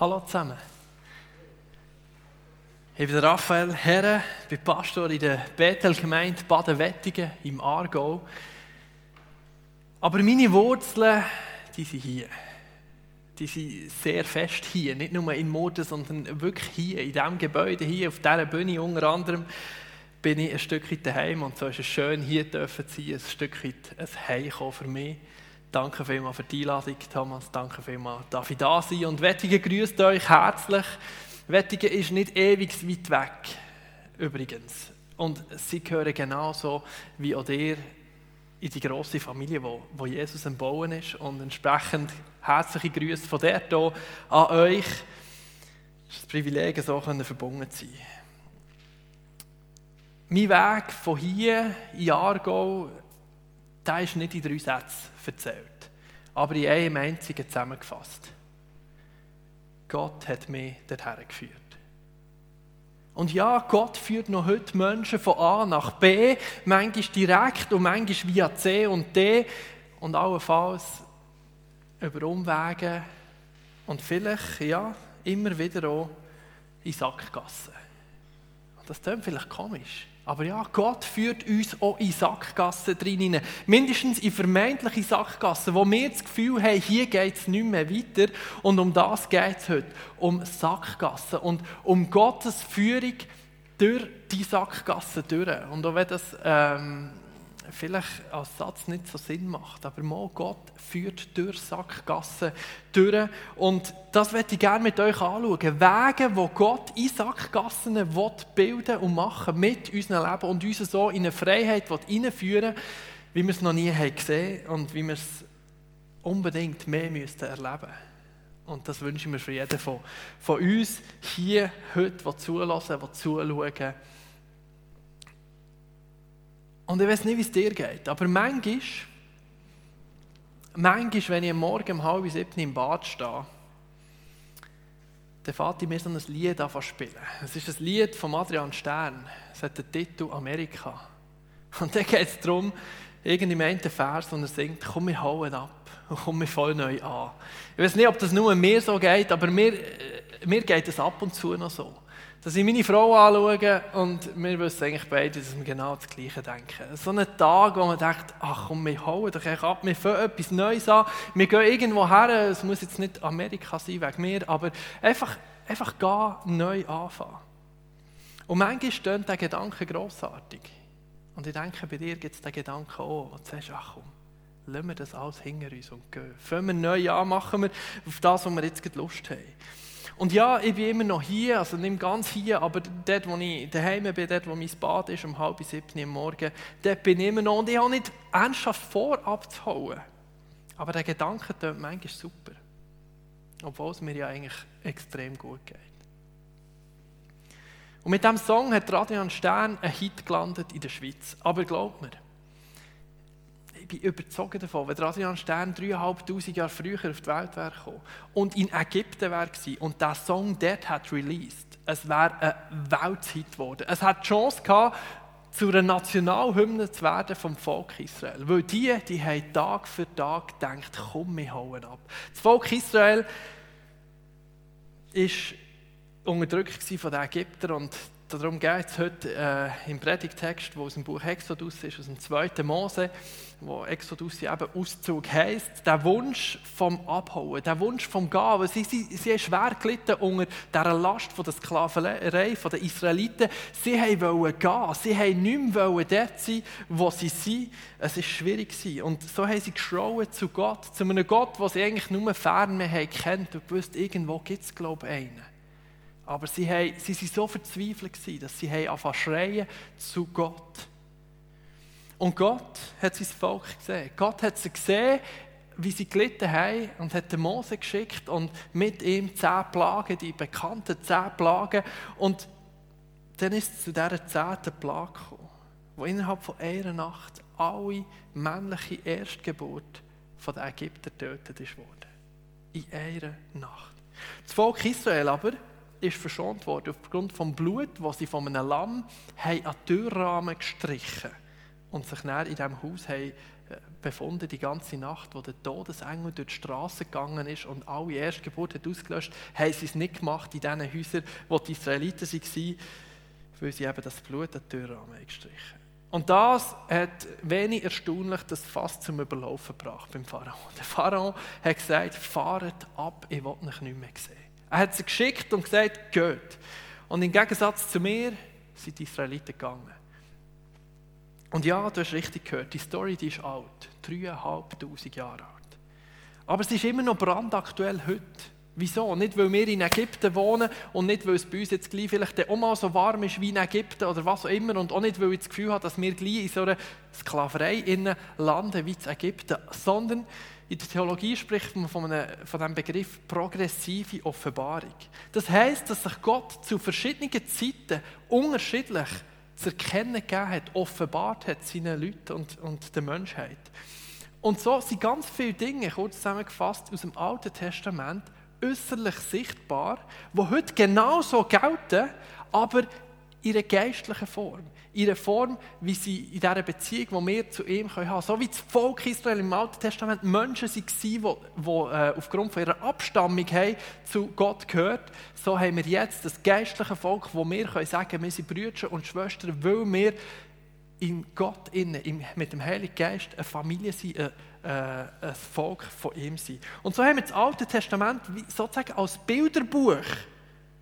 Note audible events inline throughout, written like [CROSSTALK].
Hallo zusammen. Ich bin Raphael Herre, bin Pastor in der Bethel-Gemeinde Baden-Wettigen im Aargau. Aber meine Wurzeln, die sind hier. Die sind sehr fest hier. Nicht nur in Morden, sondern wirklich hier, in diesem Gebäude, hier auf dieser Bühne unter anderem, bin ich ein Stückchen daheim. Und so ist es schön, hier zu sein, ein Stückchen ein Heimkommen für mich. Danke vielmals für die Einladung, Thomas. Danke vielmals, darf ich da sein. Und Wettigen grüßt euch herzlich. Wettigen ist nicht ewig weit weg, übrigens. Und sie gehören genauso wie auch ihr in die grosse Familie, wo, wo Jesus am Bauen ist. Und entsprechend herzliche Grüße von der hier an euch. Es ist ein Privileg, so verbunden zu sein. Mein Weg von hier in Aargau der ist nicht in drei Sätzen erzählt, aber in einem einzigen zusammengefasst. Gott hat mich dorthin geführt. Und ja, Gott führt noch heute Menschen von A nach B, manchmal direkt und manchmal via C und D und allenfalls über Umwege und vielleicht, ja, immer wieder auch in Sackgassen. Und das klingt vielleicht komisch. Aber ja, Gott führt uns auch in Sackgassen drin. Mindestens in vermeintliche Sackgassen, wo wir das Gefühl haben, hier geht es nicht mehr weiter. Und um das geht es heute. Um Sackgassen und um Gottes Führung durch die Sackgassen. Und auch wenn das ähm, vielleicht als Satz nicht so Sinn macht, aber mal Gott führt durch Sackgassen durch. Und das möchte ich gerne mit euch anschauen. Wege, wo Gott in Sackgassen will bilden und machen mit unserem Leben und uns so in eine Freiheit hineinführen wie wir es noch nie haben gesehen und wie wir es unbedingt mehr müssten erleben Und das wünsche ich mir für jeden von, von uns hier heute, der zulassen, der zuschauen und ich weiß nicht, wie es dir geht, aber manchmal, manchmal, wenn ich am Morgen um halb sieben im Bad stehe, dann fährt mir so ein Lied an spielen. Es ist ein Lied von Adrian Stern. Es hat den Titel Amerika. Und da geht es darum, irgendwie im einen Vers, und er singt, komm, wir hauen ab und komm, wir voll neu an. Ich weiß nicht, ob das nur mir so geht, aber mir, äh, mir geht es ab und zu noch so dass ich meine Frau anschaue und wir wissen eigentlich beide, dass wir genau das Gleiche denken. So ein Tag, wo man denkt, ach komm, wir hauen doch ab, wir fangen etwas Neues an, wir gehen irgendwo her, es muss jetzt nicht Amerika sein wegen mir, aber einfach, einfach gehen, neu anfangen. Und manchmal stehen der Gedanke grossartig. Und ich denke, bei dir gibt es den Gedanken auch, wo du sagst, ach komm, lassen wir das alles hinter uns und gehen. Fangen wir neu an, machen wir auf das, was wir jetzt Lust haben. Und ja, ich bin immer noch hier, also nicht ganz hier, aber dort, wo ich daheim bin, dort, wo mein Bad ist, um halb sieben am Morgen, dort bin ich immer noch. Und ich habe nicht ernsthaft vor, abzuhauen. Aber der Gedanke tut manchmal super. Obwohl es mir ja eigentlich extrem gut geht. Und mit diesem Song hat Radian Stern einen Hit gelandet in der Schweiz. Aber glaubt mir, bin überzeugt davon, wenn Adrian Stern 3'500 Jahre früher auf die Welt wäre gekommen und in Ägypten wäre und der Song dort hat released, es wäre ein Welthit geworden. Es hat die Chance gehabt, zu einer Nationalhymne zu werden vom Volk Israel. Weil die, die haben Tag für Tag gedacht, komm, wir hauen ab. Das Volk Israel war unterdrückt von den Ägyptern und darum geht es heute äh, im Predigtext, wo aus dem Buch Exodus ist, aus dem 2. Mose, wo Exodus eben Auszug heisst, der Wunsch vom Abhauen, der Wunsch vom Gehen, sie, sie, sie haben schwer gelitten unter dieser Last von der Sklaverei den Israeliten. Sie wollten gehen, sie wollten nicht mehr dort sein, wo sie sind. Es war schwierig. Und so haben sie geschrauen zu Gott, zu einem Gott, den sie eigentlich nur fern haben kennt und gewusst, irgendwo gibt es, glaube ich, einen. Aber sie, haben, sie waren so verzweifelt, dass sie anfangen schreien zu Gott. Und Gott hat sein Volk gesehen. Gott hat sie gesehen, wie sie gelitten haben und hat den Mose geschickt und mit ihm zehn Plagen, die bekannten zehn Plagen. Und dann ist es zu dieser zehnten Plage gekommen, wo innerhalb von einer Nacht alle männliche Erstgeburt von den Ägyptern getötet wurde. In einer Nacht. Das Volk Israel aber ist verschont worden aufgrund vom Blut, das sie von einem Lamm haben an den Türrahmen gestrichen und sich dann in diesem Haus haben, befunden, die ganze Nacht, wo der Todesengel durch die Straße gegangen ist und alle Erstgeburt hat ausgelöscht, haben sie es nicht gemacht in diesen Häusern, wo die Israeliten waren, weil sie eben das Blut an die Türrahmen gestrichen Und das hat wenig erstaunlich das fast zum Überlaufen gebracht beim Pharao. Der Pharao hat gesagt, fahrt ab, ich will euch nicht mehr sehen. Er hat sie geschickt und gesagt, geht. Und im Gegensatz zu mir sind die Israeliten gegangen. Und ja, du hast richtig gehört, die Story die ist alt, dreieinhalbtausend Jahre alt. Aber sie ist immer noch brandaktuell heute. Wieso? Nicht, weil wir in Ägypten wohnen und nicht, weil es bei uns jetzt gleich vielleicht auch mal so warm ist wie in Ägypten oder was auch immer und auch nicht, weil ich das Gefühl habe, dass wir gleich in so einer Sklaverei landen wie in Ägypten, sondern in der Theologie spricht man von, einem, von dem Begriff progressive Offenbarung. Das heißt, dass sich Gott zu verschiedenen Zeiten unterschiedlich zu erkennen gegeben hat, offenbart hat seinen Leuten und, und der Menschheit. Und so sind ganz viele Dinge, kurz zusammengefasst, aus dem Alten Testament äußerlich sichtbar, die heute genauso gelten, aber in einer geistlichen Form. In einer Form, wie sie in dieser Beziehung, die wir zu ihm haben können. So wie das Volk Israel im Alten Testament Menschen waren, die, die aufgrund ihrer Abstammung haben, zu Gott gehört, so haben wir jetzt das geistliche Volk, wo wir können sagen wir sind Brüder und Schwestern, weil wir in Gott innen, mit dem Heiligen Geist eine Familie sind, äh, äh, ein Volk von ihm sind. Und so haben wir das Alte Testament sozusagen als Bilderbuch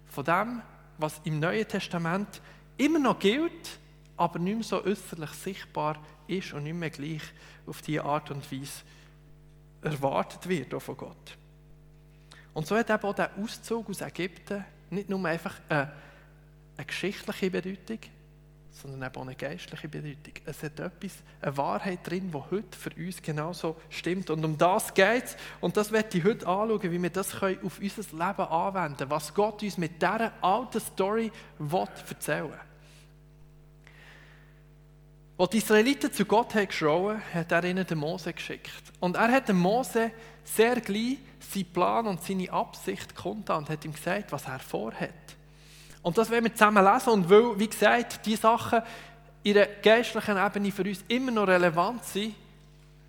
von dem, was im Neuen Testament immer noch gilt, aber nicht mehr so äußerlich sichtbar ist und nicht mehr gleich auf diese Art und Weise erwartet wird von Gott. Und so hat eben auch der Auszug aus Ägypten nicht nur einfach eine, eine geschichtliche Bedeutung, sondern eben auch eine geistliche Bedeutung. Es hat etwas, eine Wahrheit drin, die heute für uns genauso stimmt. Und um das geht es. Und das werde ich heute anschauen, wie wir das auf unser Leben anwenden können. Was Gott uns mit dieser alten Story erzählen will. Als die Israeliten zu Gott haben geschrauen, hat er ihnen den Mose geschickt. Und er hat dem Mose sehr gleich seinen Plan und seine Absicht kundgetan und hat ihm gesagt, was er vorhat. Und das werden wir zusammen lesen. Und weil, wie gesagt, diese Sachen in der geistlichen Ebene für uns immer noch relevant sind,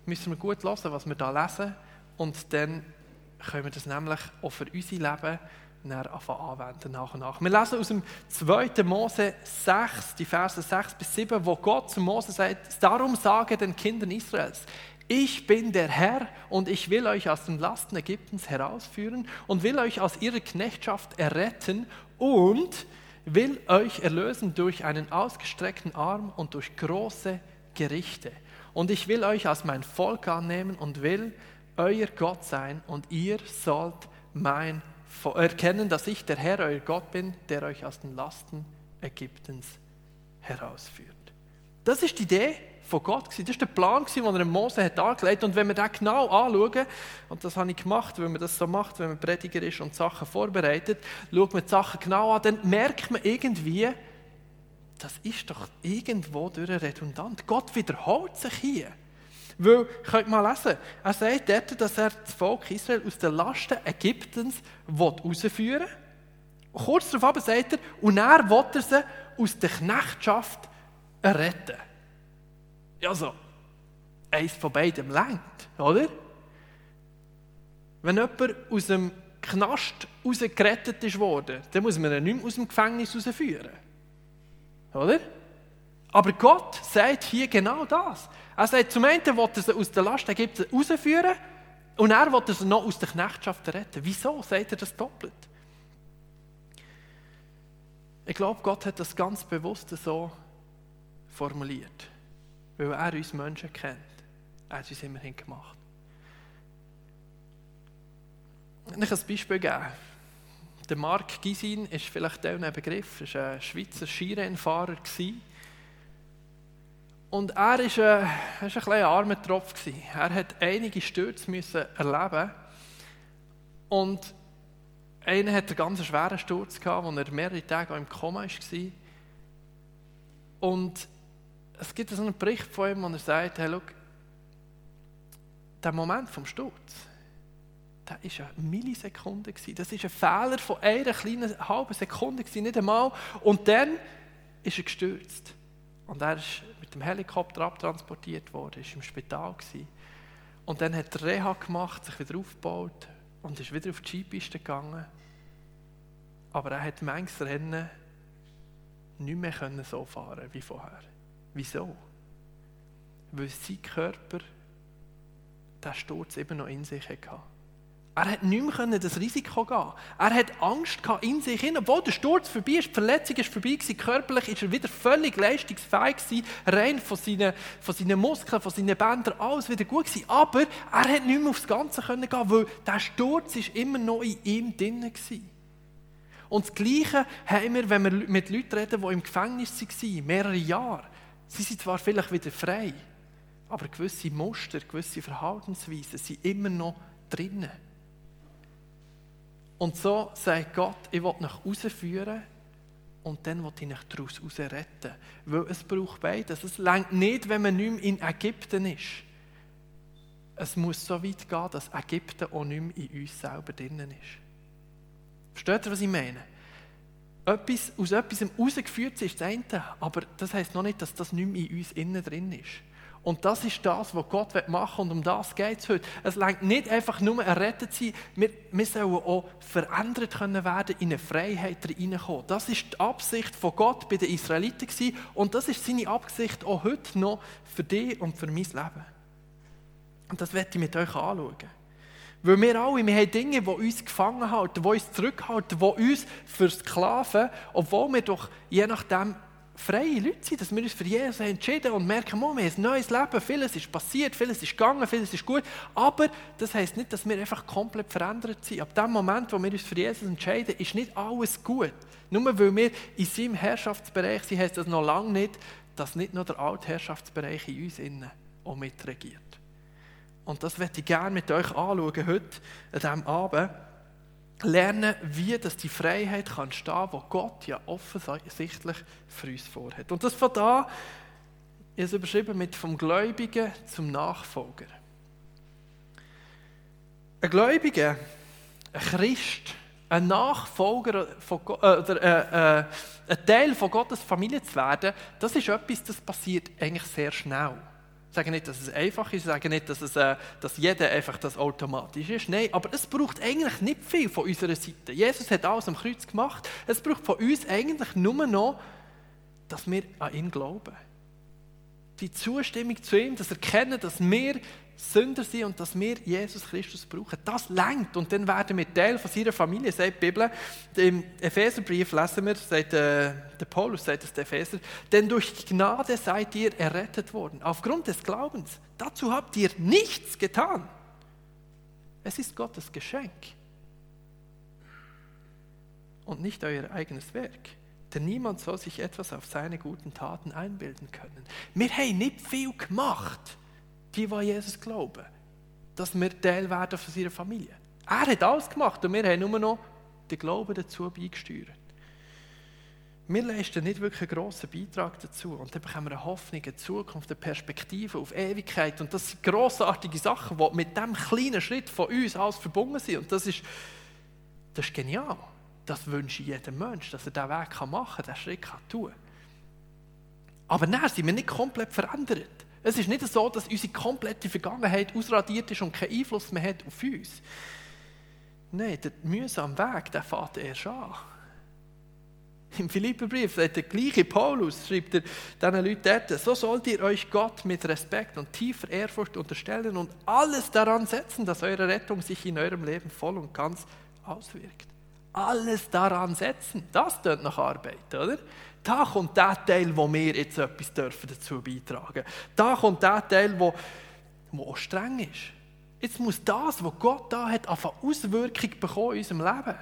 müssen wir gut hören, was wir da lesen. Und dann können wir das nämlich auch für unser Leben anwenden nach und nach. Wir lesen aus dem 2. Mose 6, die Verse 6 bis 7, wo Gott zu Mose sagt, darum sage den Kindern Israels, ich bin der Herr und ich will euch aus den Lasten Ägyptens herausführen und will euch aus ihrer Knechtschaft erretten und will euch erlösen durch einen ausgestreckten Arm und durch große Gerichte. Und ich will euch als mein Volk annehmen und will euer Gott sein und ihr sollt mein erkennen, dass ich der Herr, euer Gott bin, der euch aus den Lasten Ägyptens herausführt. Das ist die Idee von Gott. Das war der Plan, den er Mose hat dargelegt Und wenn wir das genau anschauen, und das habe ich gemacht, wenn man das so macht, wenn man Prediger ist und Sachen vorbereitet, schaut man die Sachen genau an, dann merkt man irgendwie, das ist doch irgendwo durch redundant. Gott wiederholt sich hier. Weil, könnt mal lesen, er sagt dort, dass er das Volk Israel aus den Lasten Ägyptens herausführen will. Kurz darauf sagt er, und er will er sie aus der Knechtschaft retten. Also, eins von beidem längt, oder? Wenn jemand aus dem Knast rausgerettet ist worden, dann muss man ihn nicht mehr aus dem Gefängnis rausführen. Oder? Aber Gott sagt hier genau das. Er sagt, zum einen will er sie aus der Last Ägypten rausführen und er will sie noch aus der Knechtschaft retten. Wieso sagt er das doppelt? Ich glaube, Gott hat das ganz bewusst so formuliert weil er uns Menschen kennt. Er hat uns immerhin gemacht. Ich kann ein Beispiel geben. Der Marc Gisin ist vielleicht ein Begriff, er war ein Schweizer Skirennfahrer. Und er war ein, er ein bisschen armer Tropf. Er musste einige Stürze erleben. Und einer hat einen ganz schweren Sturz gehabt, wo er mehrere Tage im Koma war. Und es gibt so einen Bericht von ihm, wo er sagt, hey, schau, der Moment vom Sturz, das war eine Millisekunde. Das war ein Fehler von einer kleinen halben Sekunde, nicht einmal. Und dann ist er gestürzt. und er ist mit dem Helikopter abtransportiert worden, ist im Spital gewesen. Und dann hat er Reha gemacht, sich wieder aufgebaut und ist wieder auf die Skipiste gegangen. Aber er hat manches Rennen nicht mehr können so fahren wie vorher. Wieso? Weil sein Körper den Sturz eben noch in sich hatte. Er hat nicht mehr das Risiko gehen. Er hat Angst in sich hin. Obwohl der Sturz vorbei ist, die Verletzung ist vorbei gewesen, körperlich ist er wieder völlig leistungsfähig gewesen, rein von seinen, von seinen Muskeln, von seinen Bändern, alles wieder gut gewesen. Aber er hat nicht mehr aufs Ganze können gehen, weil der Sturz ist immer noch in ihm drin gewesen. Und das Gleiche haben wir, wenn wir mit Leuten reden, die im Gefängnis waren, mehrere Jahre. Sie sind zwar vielleicht wieder frei, aber gewisse Muster, gewisse Verhaltensweisen sind immer noch drinnen. Und so sagt Gott, ich will dich rausführen und dann will ich dich daraus retten. Weil es braucht beides. Es längt nicht, wenn man nicht mehr in Ägypten ist. Es muss so weit gehen, dass Ägypten auch nicht mehr in uns selber drinnen ist. Versteht ihr, was ich meine? Etwas, aus etwas rausgeführt ist das eine, aber das heisst noch nicht, dass das nicht mehr in uns innen drin ist. Und das ist das, was Gott machen will. Und um das geht es heute. Es längt nicht einfach nur errettet zu sein. Wir, wir sollen auch verändert können werden, in eine Freiheit hineinkommen. Das ist die Absicht von Gott bei den Israeliten gewesen. Und das ist seine Absicht auch heute noch für dich und für mein Leben. Und das werde ich mit euch anschauen. Weil wir alle, wir haben Dinge, die uns gefangen halten, die uns zurückhalten, die uns versklaven, obwohl wir doch je nachdem freie Leute sind, dass wir uns für Jesus entschieden und merken, wir haben ein neues Leben, vieles ist passiert, vieles ist gegangen, vieles ist gut, aber das heisst nicht, dass wir einfach komplett verändert sind. Ab dem Moment, wo wir uns für Jesus entscheiden, ist nicht alles gut. Nur weil wir in seinem Herrschaftsbereich sind, heisst das noch lange nicht, dass nicht nur der alte Herrschaftsbereich in uns innen auch mitregiert. Und das werde ich gerne mit euch anschauen, heute, an diesem Abend lernen, wie das die Freiheit kann stehen, wo Gott ja offensichtlich für uns vorhat. Und das von da ist überschrieben mit vom Gläubigen zum Nachfolger. Ein Gläubiger, ein Christ, ein Nachfolger von, äh, oder äh, äh, ein Teil von Gottes Familie zu werden, das ist etwas, das passiert eigentlich sehr schnell. Sage nicht, dass es einfach ist, ich sage nicht, dass, es, äh, dass jeder einfach das automatisch ist. Nein, aber es braucht eigentlich nicht viel von unserer Seite. Jesus hat alles am Kreuz gemacht. Es braucht von uns eigentlich nur noch, dass wir an ihn glauben. Die Zustimmung zu ihm, das Erkennen, dass wir Sünder sind und dass wir Jesus Christus brauchen. Das lenkt und dann werden wir Teil von seiner Familie, sagt die Bibel. Im Epheserbrief lesen wir, sagt, äh, der Paulus sagt es der Epheser, denn durch Gnade seid ihr errettet worden, aufgrund des Glaubens. Dazu habt ihr nichts getan. Es ist Gottes Geschenk und nicht euer eigenes Werk. Denn niemand soll sich etwas auf seine guten Taten einbilden können. Wir haben nicht viel gemacht die, die Jesus glauben, dass wir Teil werden von seiner Familie. Er hat alles gemacht und wir haben nur noch den Glauben dazu beigesteuert. Wir leisten nicht wirklich einen grossen Beitrag dazu und dann bekommen wir eine Hoffnung, eine Zukunft, eine Perspektive auf Ewigkeit und das sind grossartige Sachen, die mit diesem kleinen Schritt von uns alles verbunden sind und das ist, das ist genial. Das wünsche ich jedem Menschen, dass er diesen Weg machen kann, diesen Schritt tun kann. Aber dann sind wir nicht komplett verändert. Es ist nicht so, dass unsere komplette Vergangenheit ausradiert ist und keinen Einfluss mehr hat auf uns. Nein, der mühsame Weg, der fährt erst an. Im Philipperbrief der gleiche Paulus, schreibt er diesen Leuten dort, so sollt ihr euch Gott mit Respekt und tiefer Ehrfurcht unterstellen und alles daran setzen, dass eure Rettung sich in eurem Leben voll und ganz auswirkt. Alles daran setzen, das tut nach Arbeit, oder? Da kommt der Teil, wo wir jetzt etwas dürfen dazu beitragen dürfen. Da kommt der Teil, wo, wo auch streng ist. Jetzt muss das, was Gott da hat, eine Auswirkung bekommen in unserem Leben.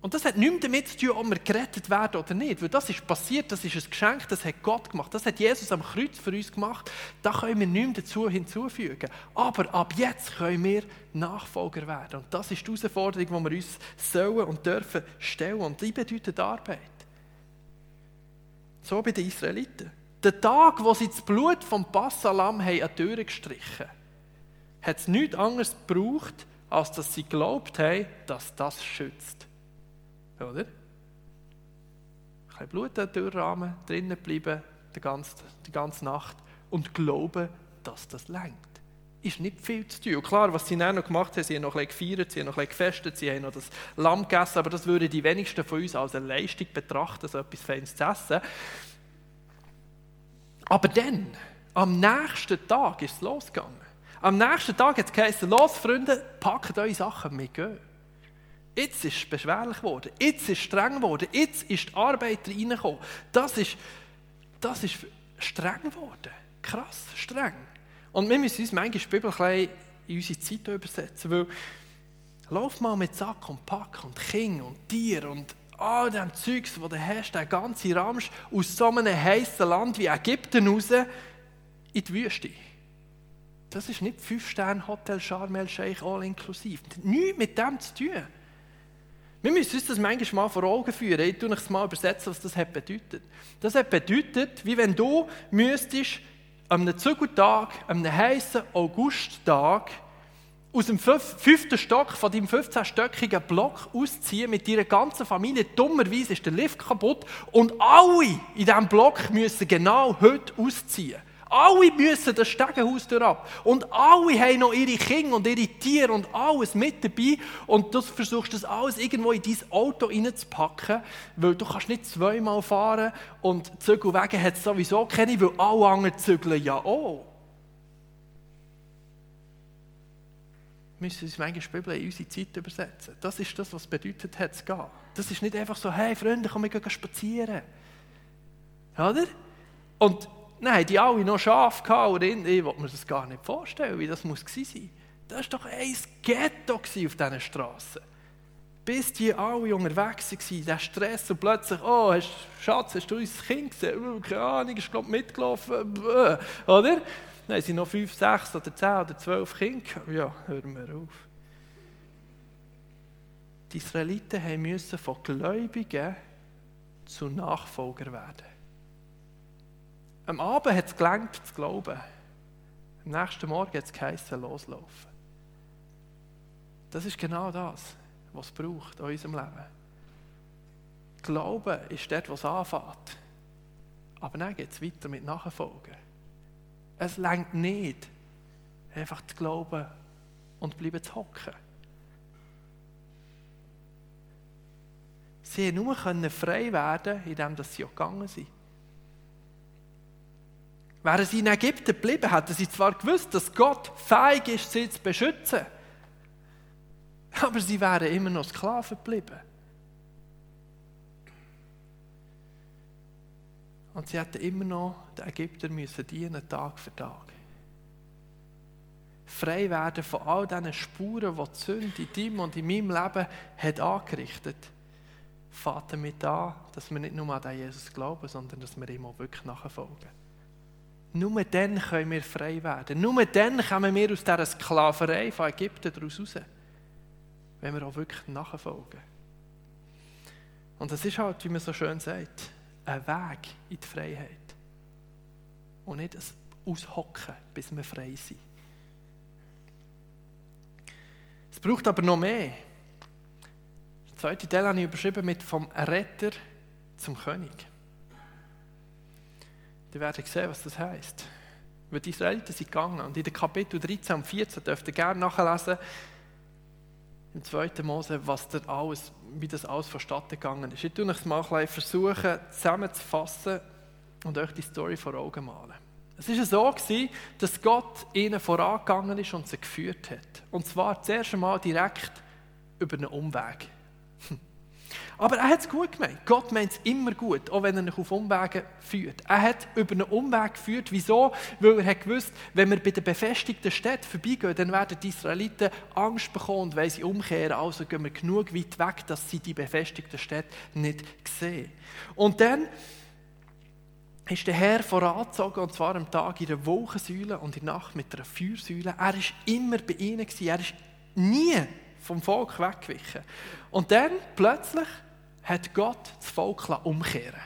Und das hat nichts damit zu tun, ob wir gerettet werden oder nicht. Weil das ist passiert, das ist ein Geschenk, das hat Gott gemacht. Das hat Jesus am Kreuz für uns gemacht. Da können wir nichts dazu hinzufügen. Aber ab jetzt können wir Nachfolger werden. Und das ist die Herausforderung, die wir uns sollen und dürfen stellen. Und die bedeutet Arbeit. So bei den Israeliten. Der Tag, wo sie das Blut vom Passalam haben an die Türe gestrichen hat es nichts anderes gebraucht, als dass sie geglaubt haben, dass das schützt. Oder? Kein Blut an den Türrahmen drinnen bleiben, die ganze, die ganze Nacht und glauben, dass das längt. Ist nicht viel zu tun. Und klar, was sie dann noch gemacht haben, sie haben noch ein gefeiert, sie haben noch ein gefestet, sie haben noch das Lamm gegessen, aber das würden die wenigsten von uns als eine Leistung betrachten, so etwas Feines zu essen. Aber dann, am nächsten Tag ist es losgegangen. Am nächsten Tag hat es geheißen, los Freunde, packt eure Sachen, wir gehen. Jetzt ist es beschwerlich geworden, jetzt ist es streng geworden, jetzt ist die Arbeit reingekommen. Das ist, das ist streng geworden. Krass, streng. Und wir müssen uns manchmal die Bibel ein in unsere Zeit übersetzen, weil lauf mal mit Sack und Pack und Kind und Tier und all dem Zeugs, das du hast, der ganze Ramsch aus so einem heißen Land wie Ägypten raus in die Wüste. Das ist nicht 5-Sterne-Hotel Sharm el-Sheikh all inklusiv. Nichts mit dem zu tun. Wir müssen uns das manchmal mal vor Augen führen. Ich tue es mal übersetzen, was das bedeutet. Das bedeutet, wie wenn du müsstest an einem Zügeltag, an einem heißen Augusttag, aus dem fünften Stock von deinem 15-stöckigen Block ausziehen mit deiner ganzen Familie. Dummerweise ist der Lift kaputt und alle in diesem Block müssen genau heute ausziehen. Alle müssen das Stegenhaus ab. Und alle haben noch ihre Kinder und ihre Tiere und alles mit dabei. Und du versuchst das alles irgendwo in dein Auto reinzupacken, weil du kannst nicht zweimal fahren und Zügelwege hat es sowieso keine, weil alle anderen zügeln ja auch. Wir müssen uns manchmal Bibel in unsere Zeit übersetzen. Das ist das, was es bedeutet hat, zu gehen. Das ist nicht einfach so, hey Freunde, komm, wir gehen spazieren. Oder? Und Nein, die alle noch Schafe gehabt und ich will mir das gar nicht vorstellen, wie das muss gewesen sein. Das war doch ein Ghetto auf diesen Straßen. Bis die alle unterwegs waren, der Stress und plötzlich, oh, hast, Schatz, hast du unser Kind gesehen? Oh, keine Ahnung, ist glaube mitgelaufen, Bäh. oder? Dann sind noch fünf, sechs oder zehn oder zwölf Kinder. Ja, hören wir auf. Die Israeliten mussten von Gläubigen zu Nachfolger werden. Am Abend hat es gelangt zu glauben. Am nächsten Morgen hat es geheißen, loslaufen. Das ist genau das, was es braucht in unserem Leben. Glauben ist dort, was anfängt. Aber dann geht es weiter mit Nachfolgen. Es längt nicht, einfach zu glauben und bleiben zu hocken. Sie konnten nur frei werden, indem sie auch gegangen sind. Wären sie in Ägypten geblieben, hätten sie zwar gewusst, dass Gott fähig ist, sie zu beschützen, aber sie wären immer noch Sklaven geblieben. Und sie hätten immer noch den Ägyptern müssen dienen, Tag für Tag. Frei werden von all diesen Spuren, die die Sünde in deinem und in meinem Leben hat angerichtet hat, fängt damit an, dass wir nicht nur an Jesus glauben, sondern dass wir ihm auch wirklich nachfolgen. Nur dann können wir frei werden. Nur dann kommen wir aus dieser Sklaverei von Ägypten daraus raus. Wenn wir auch wirklich nachfolgen. Und das ist halt, wie man so schön sagt, ein Weg in die Freiheit. Und nicht ein Aushocken, bis wir frei sind. Es braucht aber noch mehr. Die zweite Teil habe ich überschrieben mit vom Retter zum König. Die werden sehen, was das heisst. Weil die Israeliten sind gegangen. Und in den Kapitel 13 und 14 dürft ihr gerne nachlesen, im 2. Mose, was da alles, wie das alles vonstatten gegangen ist. Ich tue es mal versuchen, zusammenzufassen und euch die Story vor Augen malen. Es war so, dass Gott ihnen vorangegangen ist und sie geführt hat. Und zwar zuerst einmal direkt über einen Umweg. [LAUGHS] Aber er hat es gut gemeint. Gott meint es immer gut, auch wenn er dich auf Umwege führt. Er hat über einen Umweg geführt. Wieso? Weil er hat gewusst, wenn wir bei der befestigten Stadt vorbeigehen, dann werden die Israeliten Angst bekommen und weil sie umkehren. Also gehen wir genug weit weg, dass sie die befestigte Stadt nicht sehen. Und dann ist der Herr vorangezogen, und zwar am Tag in der Wolkensäule und in der Nacht mit einer Feuersäule. Er war immer bei ihnen. Er ist nie vom Volk weggewichen. Und dann plötzlich hat Gott das Volk umkehren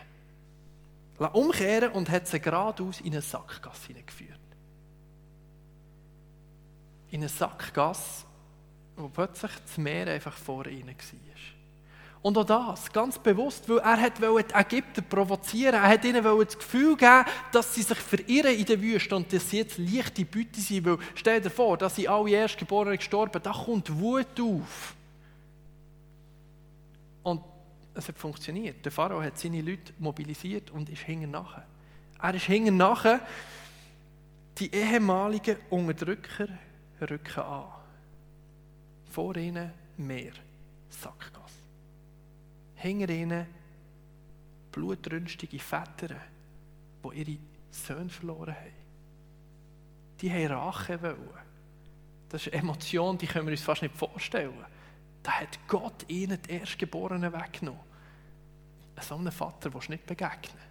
umkehren und hat sie geradeaus in eine Sackgasse hineingeführt. In eine Sackgasse, wo plötzlich das Meer einfach vor ihnen war. Und auch das, ganz bewusst, weil er hat die Ägypter provozieren Er hat ihnen das Gefühl geben, dass sie sich verirren in der Wüste und dass sie jetzt leichte Beute sind. Weil, stell dir vor, dass sie alle Erstgeborenen gestorben da kommt Wut auf. Und es hat funktioniert. Der Pharao hat seine Leute mobilisiert und ist hinten nachher. Er ist hinten nachher. Die ehemaligen Unterdrücker rücken an. Vor ihnen mehr Sackgasse hinter ihnen blutrünstige Väter, die ihre Söhne verloren haben. Die haben Rache wollen. Das ist eine Emotion, die können wir uns fast nicht vorstellen. Da hat Gott ihnen die Erstgeborenen weggenommen. So einem Vater willst du nicht begegnen.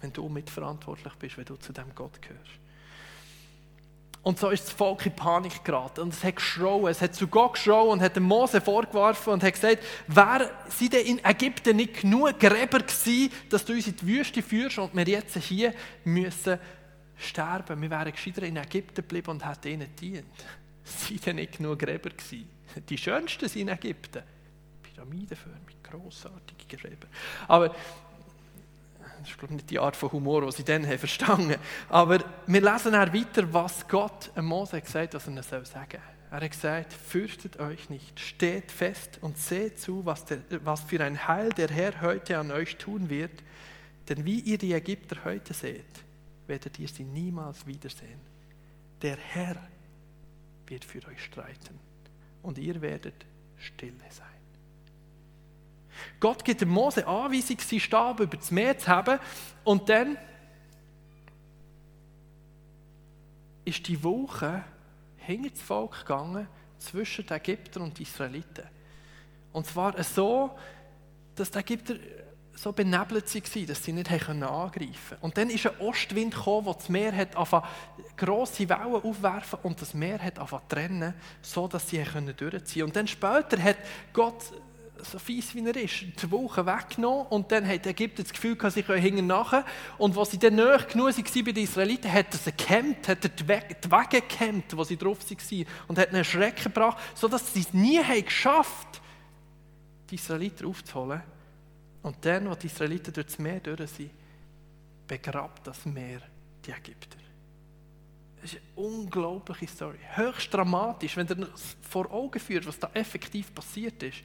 Wenn du mitverantwortlich bist, wenn du zu dem Gott gehörst. Und so ist das Volk in Panik geraten. Und es hat geschrauen. Es hat zu Gott geschrauen und hat dem Mose vorgeworfen und hat gesagt, wer sind denn in Ägypten nicht genug Gräber gewesen, dass du uns in die Wüste führst und wir jetzt hier müssen sterben. Wir wären gescheiter in Ägypten geblieben und hätten ihnen gedient. [LAUGHS] Sind denn nicht genug Gräber gewesen? Die schönsten sind in Ägypten. Pyramidenförmig, grossartige Gräber. Aber das ist, glaube ich, nicht die Art von Humor, die sie dann haben verstanden Aber wir lesen dann weiter, was Gott Mose gesagt hat, was er soll sagen Er hat gesagt, fürchtet euch nicht, steht fest und seht zu, was, der, was für ein Heil der Herr heute an euch tun wird. Denn wie ihr die Ägypter heute seht, werdet ihr sie niemals wiedersehen. Der Herr wird für euch streiten und ihr werdet stille sein. Gott gibt dem Mose Anweisung, seinen Stab über das Meer zu haben. Und dann ist die Woche hinter das Volk gegangen zwischen den Ägyptern und den Israeliten. Und zwar so, dass die Ägypter so benebelt waren, dass sie nicht angreifen konnten. Und dann ist ein Ostwind gekommen, der das Meer hat grosse Wellen aufwerfen und das Meer hat trennen, so dass sie durchziehen konnten. Und dann später hat Gott so fies wie er ist, die Woche weggenommen und dann hat Ägypten das Gefühl gehabt, sie können hinten nachher. Und als sie dann näher genug waren bei den Israeliten, hat er sie gehemmt, hat er die Wege, gehemmt, wo sie drauf waren und hat einen Schrecken gebracht, sodass sie es nie haben geschafft die Israeliten aufzuholen. Und dann, als die Israeliten durch das Meer durch sind, begrabt das Meer die Ägypter. Das ist eine unglaubliche Story. Höchst dramatisch, wenn ihr vor Augen führt, was da effektiv passiert ist.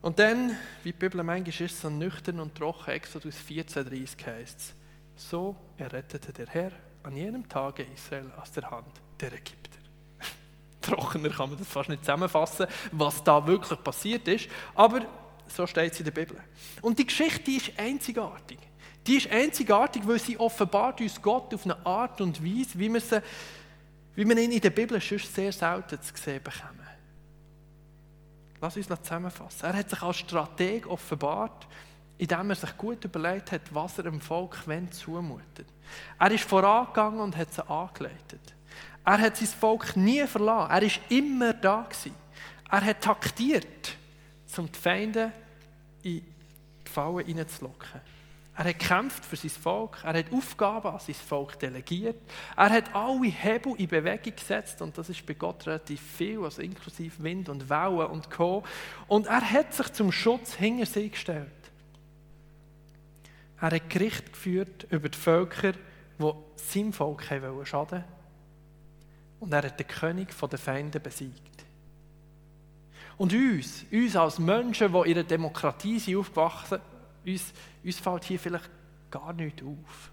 Und dann, wie die Bibel manchmal ist, so nüchtern und trocken, Exodus 14,30 heißt es, so errettete der Herr an jenem Tage Israel aus der Hand der Ägypter. [LAUGHS] Trockener kann man das fast nicht zusammenfassen, was da wirklich passiert ist, aber so steht es in der Bibel. Und die Geschichte die ist einzigartig. Die ist einzigartig, weil sie offenbart uns Gott auf eine Art und Weise, wie, man sie, wie man ihn in der Bibel sonst sehr selten zu sehen bekommt. Lass uns das zusammenfassen. Er hat sich als Strateg offenbart, indem er sich gut überlegt hat, was er dem Volk wenn zumutet. Er ist vorangegangen und hat sie angeleitet. Er hat sein Volk nie verlassen. Er ist immer da gewesen. Er hat taktiert, um die Feinde in die Fallen hineinzulocken. Er hat gekämpft für sein Volk, er hat Aufgaben an sein Volk delegiert, er hat alle Hebel in Bewegung gesetzt und das ist bei Gott relativ viel, also inklusive Wind und Wellen und Co. Und er hat sich zum Schutz hinter sie gestellt. Er hat Gericht geführt über die Völker, die seinem Volk schaden wollten. Und er hat den König der Feinde besiegt. Und uns, uns als Menschen, die in einer Demokratie sind aufgewachsen uns, uns fällt hier vielleicht gar nicht auf,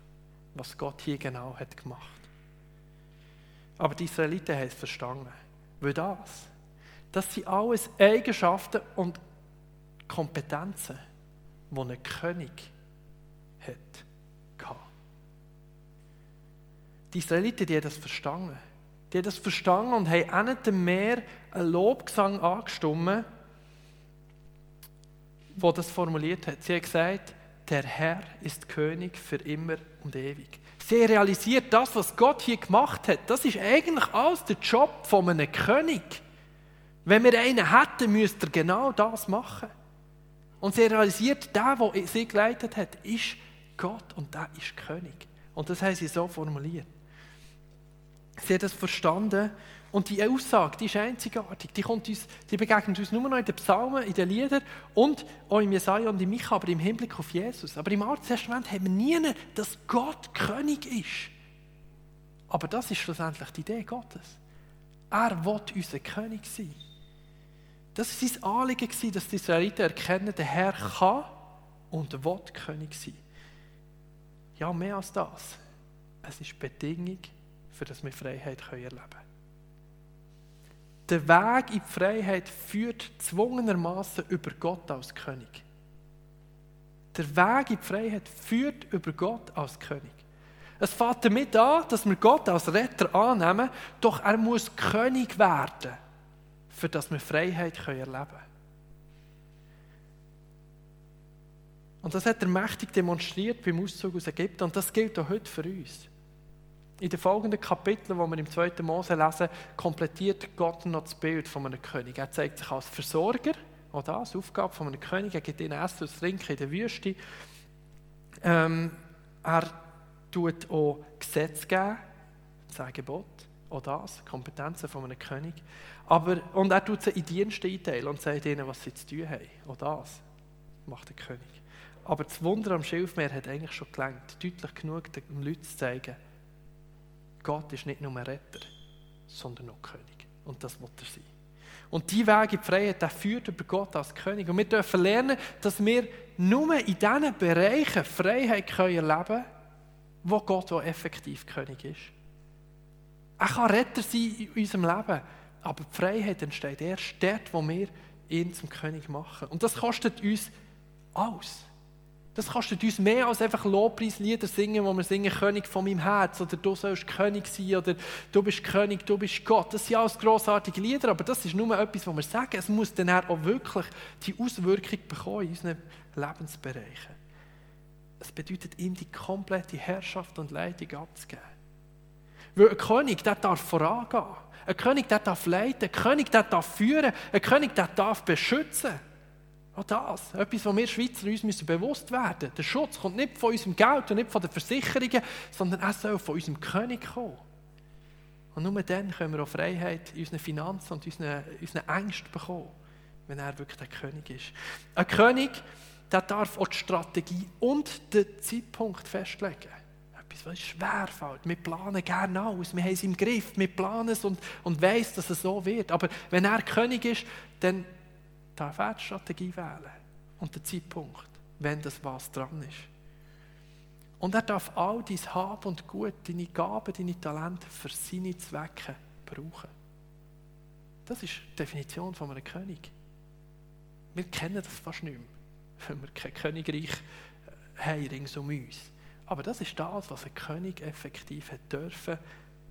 was Gott hier genau hat gemacht. Aber die Israeliten haben es verstanden. Weil das, das sind alles Eigenschaften und Kompetenzen, die ein König hat. Die Israeliten, die haben das verstanden. Die haben das verstanden und haben nicht mehr einen Lobgesang angestimmt, wo das formuliert hat. Sie hat gesagt, der Herr ist König für immer und ewig. Sie realisiert das, was Gott hier gemacht hat. Das ist eigentlich alles der Job von einem König. Wenn wir einen hätten, müsste er genau das machen. Und sie realisiert, der, der sie geleitet hat, ist Gott und der ist König. Und das haben sie so formuliert. Sie hat das verstanden Und die Aussage, die ist einzigartig. Die, kommt uns, die begegnet uns nur noch in den Psalmen, in den Liedern und auch im Jesaja und im Micha, aber im Hinblick auf Jesus. Aber im Alten Testament haben wir nie, dass Gott König ist. Aber das ist schlussendlich die Idee Gottes. Er will unser König sein. Das war sein Anliegen, dass die Israeliten erkennen, der Herr kann und will König sein. Ja, mehr als das. Es ist Bedingung, für das wir Freiheit erleben können. Der Weg in die Freiheit führt zwungenermaßen über Gott als König. Der Weg in die Freiheit führt über Gott als König. Es fängt damit an, dass wir Gott als Retter annehmen, doch er muss König werden, für das wir Freiheit erleben können. Und das hat er mächtig demonstriert beim Auszug aus Ägypten und das gilt auch heute für uns. In den folgenden Kapiteln, die wir im 2. Mose lesen, komplettiert Gott noch das Bild von einem König. Er zeigt sich als Versorger, auch das, Aufgabe von einem König. Er gibt ihnen Essen und Trinken in der Wüste. Ähm, er tut auch Gesetze geben, sein Gebot, auch das, Kompetenzen von einem König. Aber, und er tut sie in Dienste einteilen und sagt ihnen, was sie zu tun haben. Auch das macht der König. Aber das Wunder am Schilfmeer hat eigentlich schon gelangt, deutlich genug den Leuten zu zeigen, Gott ist nicht nur ein Retter, sondern auch König. Und das wird er sein. Und die Weg in die Freiheit, der führt über Gott als König. Und wir dürfen lernen, dass wir nur in diesen Bereichen Freiheit können erleben können, wo Gott auch effektiv König ist. Er kann Retter sein in unserem Leben, aber die Freiheit entsteht erst dort, wo wir ihn zum König machen. Und das kostet uns alles. Das kostet uns mehr als einfach Lobpreislieder singen, wo wir singen, König von meinem Herz oder du sollst König sein oder du bist König, du bist Gott. Das sind alles grossartige Lieder, aber das ist nur etwas, was wir sagen. Es muss dann auch wirklich die Auswirkung bekommen in unseren Lebensbereichen. Es bedeutet, ihm die komplette Herrschaft und Leitung abzugeben. Weil ein König, der darf vorangehen. Ein König, der darf leiten. Ein König, der darf führen. Ein König, der darf beschützen. Auch das, etwas, was wir Schweizer uns müssen bewusst werden müssen. Der Schutz kommt nicht von unserem Geld und nicht von den Versicherungen, sondern er soll von unserem König kommen. Und nur dann können wir auch Freiheit in unseren Finanzen und unseren, unseren Ängsten bekommen, wenn er wirklich der König ist. Ein König, der darf auch die Strategie und den Zeitpunkt festlegen. Etwas, was schwer fällt. Wir planen gerne aus, wir haben es im Griff, wir planen es und, und wissen, dass es so wird. Aber wenn er König ist, dann darf er die Strategie wählen und den Zeitpunkt, wenn das was dran ist. Und er darf all dein Hab und Gut, deine Gaben, deine Talente für seine Zwecke brauchen. Das ist die Definition von einem König. Wir kennen das fast nicht mehr, wenn wir kein Königreich äh, haben rings um uns. Aber das ist das, was ein König effektiv hat dürfen,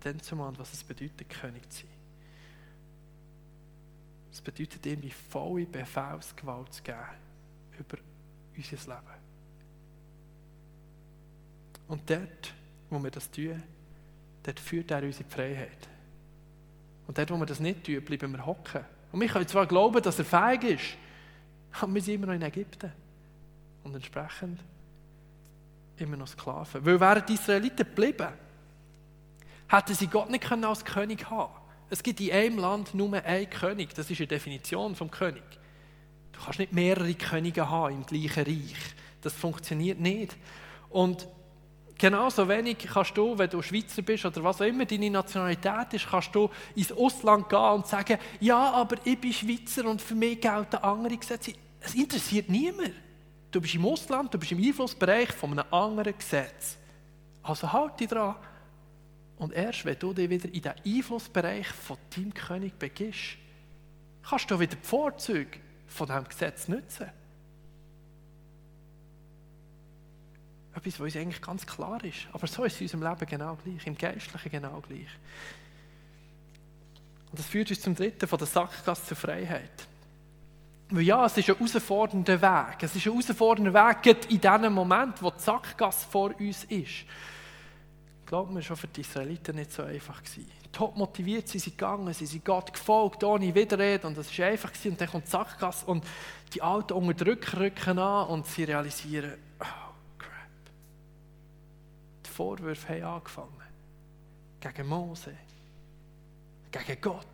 dann zumal, was es bedeutet, König zu sein. Es bedeutet irgendwie volle Befehlsgewalt zu geben über unser Leben. Und dort, wo wir das tun, dort führt er unsere Freiheit. Und dort, wo wir das nicht tun, bleiben wir hocken. Und wir können zwar glauben, dass er fähig ist, aber wir sind immer noch in Ägypten. Und entsprechend immer noch Sklaven. Weil wären die Israeliten geblieben, hätten sie Gott nicht als König haben können. Es gibt in einem Land nur einen König. Das ist eine Definition vom König. Du kannst nicht mehrere Könige haben im gleichen Reich. Das funktioniert nicht. Und genauso wenig kannst du, wenn du Schweizer bist oder was auch immer deine Nationalität ist, kannst du ins Ausland gehen und sagen, ja, aber ich bin Schweizer und für mich gelten andere Gesetze. Es interessiert niemand. Du bist im Ausland, du bist im Einflussbereich von einem anderen Gesetz. Also halt dich dran. Und erst wenn du dich wieder in den Einflussbereich von deinem König begibst, kannst du wieder die Vorzüge von diesem Gesetz nutzen. Etwas, was uns eigentlich ganz klar ist. Aber so ist es in unserem Leben genau gleich, im Geistlichen genau gleich. Und das führt uns zum dritten, von der Sackgasse zur Freiheit. Weil ja, es ist ein herausfordernder Weg. Es ist ein herausfordernder Weg, in dem Moment, wo die Sackgasse vor uns ist glaubt mir, schon für die Israeliten nicht so einfach gewesen. Top motiviert, sie sind gegangen, sie sind Gott gefolgt, ohne Widerrede und das war einfach gewesen. Und dann kommt die Sackgasse und die Alten unterdrücken rücken an und sie realisieren, oh crap. Die Vorwürfe haben angefangen. Gegen Mose, gegen Gott.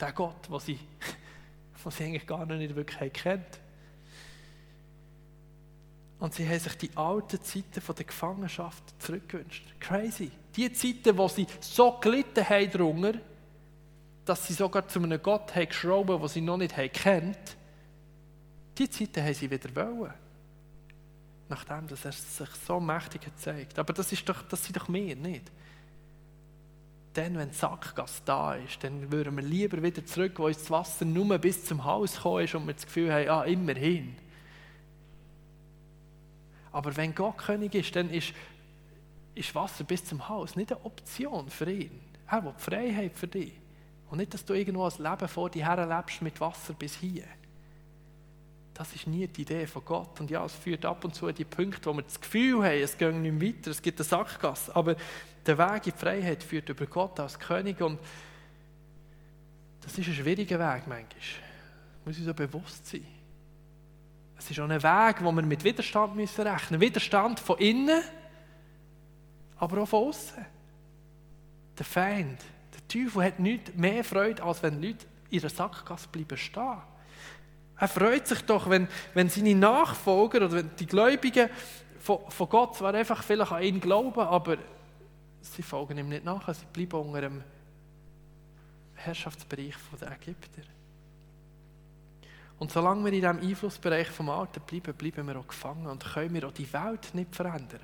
Der Gott, den sie, [LAUGHS] den sie eigentlich gar nicht wirklich kennt. Und sie haben sich die alten Zeiten von der Gefangenschaft zurückgewünscht. Crazy. Die Zeiten, wo sie so gelitten haben darunter, dass sie sogar zu einem Gott haben geschrauben, den sie noch nicht haben kennt, die Zeiten haben sie wieder wollen. Nachdem dass er sich so mächtig zeigt. Aber das, ist doch, das sind doch wir, nicht? Dann, wenn die Sackgasse da ist, dann würden wir lieber wieder zurück, wo uns das Wasser nur bis zum Haus gekommen ist und wir das Gefühl haben, ah, immerhin. Aber wenn Gott König ist, dann ist, ist Wasser bis zum Haus nicht eine Option für ihn. Er will Freiheit für dich. Und nicht, dass du irgendwo ein Leben vor dir her lebst mit Wasser bis hier. Das ist nie die Idee von Gott. Und ja, es führt ab und zu an die Punkte, wo wir das Gefühl haben, es geht nicht weiter, es gibt eine Sackgasse. Aber der Weg in die Freiheit führt über Gott als König. Und das ist ein schwieriger Weg manchmal. Das muss ich so bewusst sein. Es ist auch ein Weg, wo wir mit Widerstand müssen rechnen müssen. Widerstand von innen, aber auch von außen. Der Feind, der Teufel hat nicht mehr Freude, als wenn Leute in der Sackgasse bleiben stehen. Er freut sich doch, wenn, wenn seine Nachfolger oder wenn die Gläubigen von, von Gott zwar einfach vielleicht an ihn glauben, aber sie folgen ihm nicht nach, sie bleiben unter dem Herrschaftsbereich der Ägypter. Und solange wir in diesem Einflussbereich vom Alten bleiben, bleiben wir auch gefangen und können wir auch die Welt nicht verändern.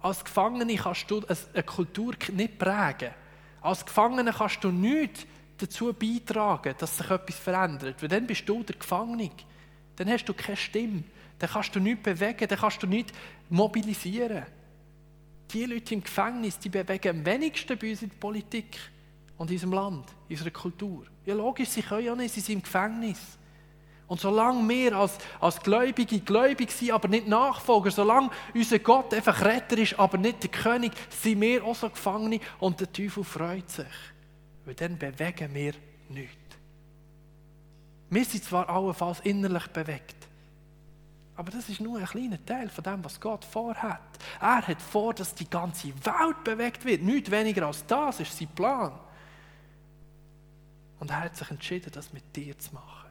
Als Gefangene kannst du eine Kultur nicht prägen. Als Gefangene kannst du nichts dazu beitragen, dass sich etwas verändert. Weil dann bist du der Gefangene. Dann hast du keine Stimme. Dann kannst du nichts bewegen, dann kannst du nichts mobilisieren. Die Leute im Gefängnis, die bewegen am wenigsten bei uns in der Politik und in unserem Land, in unserer Kultur. Ja, logisch, sie können ja nicht, sie sind im Gefängnis. Und solange wir als, als Gläubige gläubig sind, aber nicht Nachfolger, solange unser Gott einfach Retter ist, aber nicht der König, sind wir auch so Gefangene und der Teufel freut sich. Weil dann bewegen wir nichts. Wir sind zwar allenfalls innerlich bewegt, aber das ist nur ein kleiner Teil von dem, was Gott vorhat. Er hat vor, dass die ganze Welt bewegt wird. Nicht weniger als das ist sein Plan. Und er hat sich entschieden, das mit dir zu machen.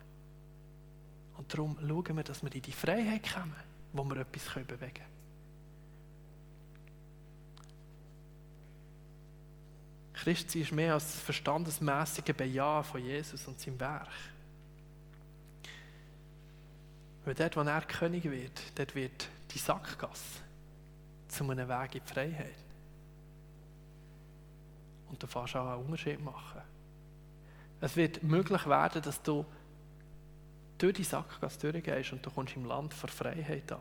Und darum schauen wir, dass wir in die Freiheit kommen, wo wir etwas bewegen können. Christsein ist mehr als das verstandesmäßige Bejahen von Jesus und seinem Werk. Weil dort, wo er König wird, dort wird die Sackgasse zu einem Weg in die Freiheit. Und du fährst auch einen Unterschied machen. Es wird möglich werden, dass du durch die Sackgasse durchgehst und du kommst im Land vor Freiheit an,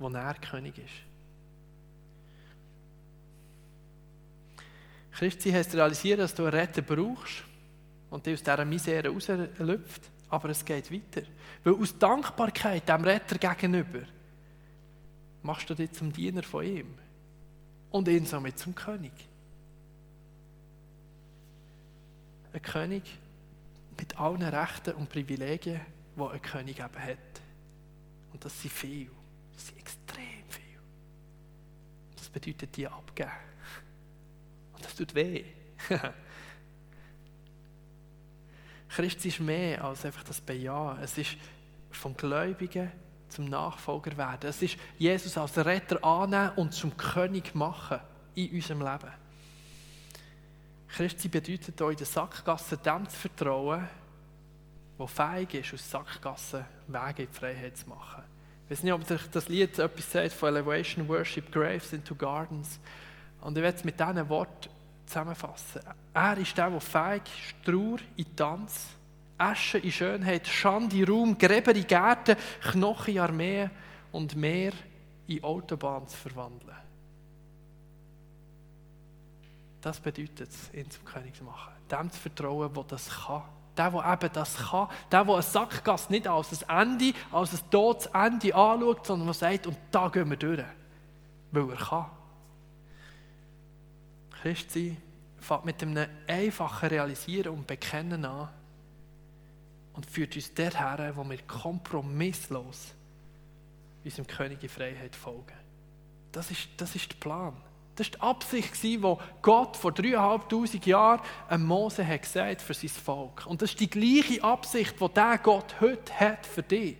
wo er König ist. Christi heißt realisieren, dass du einen Retter brauchst und dich aus dieser Misere rauslüpft, aber es geht weiter. Weil aus Dankbarkeit dem Retter gegenüber machst du dich zum Diener von ihm und ihn somit zum König. Ein König, mit allen Rechten und Privilegien, die ein König eben hat. Und das sind viel. Das sind extrem viel. Das bedeutet, die abgeben. Und das tut weh. [LAUGHS] Christ ist mehr als einfach das Bejahen. Es ist vom Gläubigen zum Nachfolger werden. Es ist Jesus als Retter annehmen und zum König machen in unserem Leben. Christi bedeutet euch, der Sackgasse dem zu vertrauen, der fähig ist, aus Sackgassen Wege in die Freiheit zu machen. Ich weiß nicht, ob sich das Lied etwas sagt von Elevation Worship Graves into Gardens. Und ich werde es mit diesen Worten zusammenfassen. Er ist der, der fähig ist, Trauer in Tanz, Asche in Schönheit, Schande in Raum, Gräber in Gärten, Knochen in Armee und Meer in Autobahn zu verwandeln. Das bedeutet es, ihn zum König zu machen. Dem zu vertrauen, der das kann. Der, der eben das kann. Der, der eine Sackgasse nicht als ein Ende, als ein totes Ende anschaut, sondern der sagt, und da gehen wir durch. Weil er kann. Christi fängt mit einem einfachen Realisieren und Bekennen an und führt uns dorthin, wo wir kompromisslos unserem König in Freiheit folgen. Das ist, das ist der Plan. Das war die Absicht, die Gott vor dreieinhalbtausend Jahren an Mose hat gesagt für sein Volk. Und das ist die gleiche Absicht, die der Gott heute hat für dich.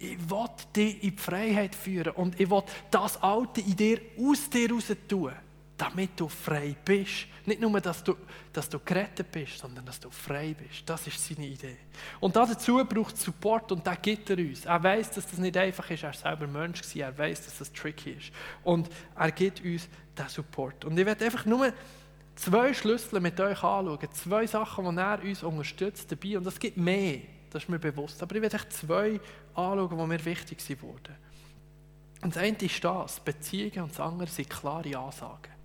Ich will dich in die Freiheit führen und ich will das Alte in dir aus dir raus tun damit du frei bist. Nicht nur, dass du, dass du gerettet bist, sondern dass du frei bist. Das ist seine Idee. Und dazu braucht es Support und da gibt er uns. Er weiß, dass das nicht einfach ist. Er ist selber Mensch. Er weiß, dass das tricky ist. Und er gibt uns den Support. Und ich werde einfach nur zwei Schlüssel mit euch anschauen. Zwei Sachen, die er uns unterstützt dabei. Und es gibt mehr. Das ist mir bewusst. Aber ich werde euch zwei anschauen, die mir wichtig wurden. Und das eine ist das, Beziehungen, und das andere sind klare Ansagen.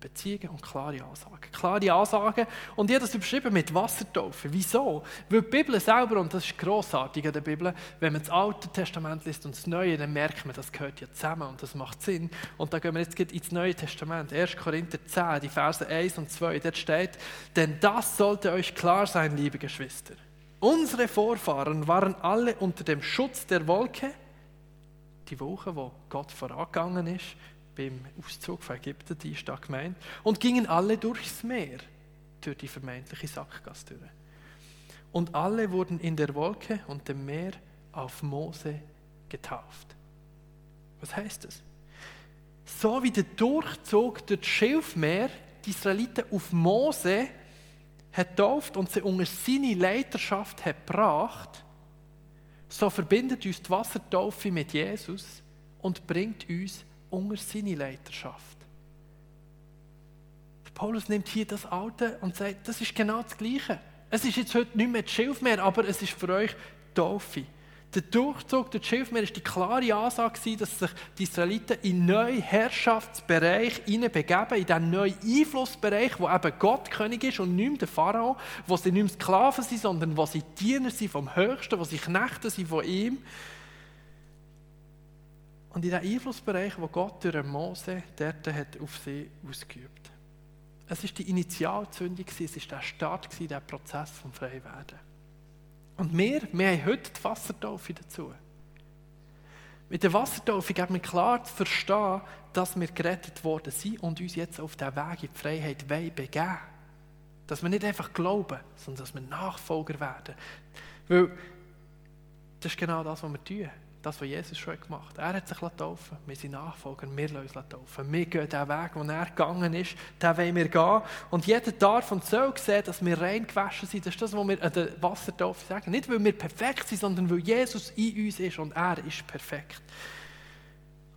Beziehungen und klare Ansagen. Klare Ansagen. Und ich habe das überschrieben mit Wassertaufe. Wieso? Weil die Bibel selber, und das ist grossartig in der Bibel, wenn man das Alte Testament liest und das Neue, dann merkt man, das gehört ja zusammen und das macht Sinn. Und da gehen wir jetzt ins Neue Testament. 1. Korinther 10, die Verse 1 und 2. Dort steht, denn das sollte euch klar sein, liebe Geschwister. Unsere Vorfahren waren alle unter dem Schutz der Wolke, die Woche, wo Gott vorangegangen ist, beim Auszug von Ägypten, die ist da gemeint, und gingen alle durchs Meer, durch die vermeintliche Sackgasse. Und alle wurden in der Wolke und dem Meer auf Mose getauft. Was heißt das? So wie der Durchzug durch das Schilfmeer die Israeliten auf Mose hat tauft und sie unter seine Leiterschaft gebracht, so verbindet uns die Wassertaufe mit Jesus und bringt uns unter seine Leiterschaft. Der Paulus nimmt hier das Alte und sagt, das ist genau das Gleiche. Es ist jetzt heute nicht mehr das Schilfmeer, aber es ist für euch Taufe. Der Durchzug durch das Schilfmeer ist die klare Ansage, dass sich die Israeliten in einen neuen Herrschaftsbereich begeben, in diesen neuen Einflussbereich, wo eben Gott König ist und nicht mehr der Pharao, wo sie nicht mehr Sklaven sind, sondern wo sie Diener sind vom Höchsten, wo sie Knechte sind von ihm. Und in diesem Einflussbereich, wo Gott durch Mose dort hat auf sie ausgeübt. Es war die Initialzündung, es war der Start, der Prozess vom Freiwerden. Und wir, wir haben heute die Wassertaufe dazu. Mit der Wassertaufe geben wir klar zu verstehen, dass wir gerettet worden sind und uns jetzt auf den Weg in die Freiheit begeben Dass wir nicht einfach glauben, sondern dass wir Nachfolger werden. Weil das ist genau das, was wir tun. Das, was Jesus schon gemacht hat. Er hat sich taufen Wir sind Nachfolger, wir lassen uns taufen. Wir gehen den Weg, den er gegangen ist, den wollen wir gehen. Und jeder darf und soll sehen, dass wir rein gewaschen sind. Das ist das, was wir an der Wassertaufe sagen. Nicht, weil wir perfekt sind, sondern weil Jesus in uns ist und er ist perfekt.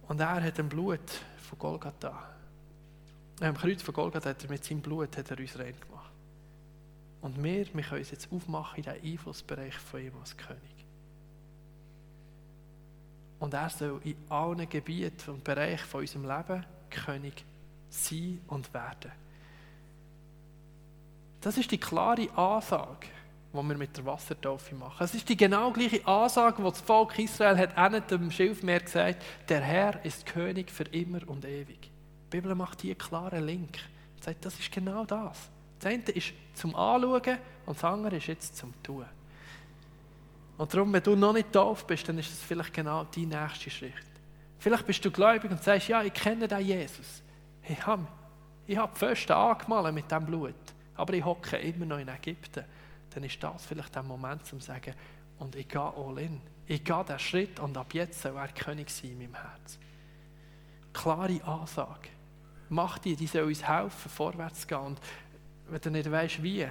Und er hat ein Blut von Golgatha. Am Kreuz von Golgatha hat er mit seinem Blut hat er uns rein gemacht. Und wir, wir können uns jetzt aufmachen in den Einflussbereich von ihm als König. Und er soll in allen Gebieten und Bereichen von unserem Leben König sein und werden. Das ist die klare Ansage, die wir mit der Wassertaufe machen. Es ist die genau gleiche Ansage, die das Volk Israel hat an dem Schilfmeer gesagt der Herr ist König für immer und ewig. Die Bibel macht hier einen klaren Link. Sie sagt, das ist genau das. Das eine ist zum Anschauen und das andere ist jetzt zum Tun. Und darum, wenn du noch nicht tauft bist, dann ist das vielleicht genau dein nächster Schritt. Vielleicht bist du gläubig und sagst, ja, ich kenne den Jesus. Ich habe, ich habe die Pfosten angemalt mit diesem Blut, aber ich hocke immer noch in Ägypten. Dann ist das vielleicht der Moment, um zu sagen, und ich gehe all in. Ich gehe diesen Schritt und ab jetzt soll er König sein in meinem Herz. Klare Ansage. Mach die, die soll uns helfen, vorwärts zu gehen. Und wenn du nicht weißt, wie,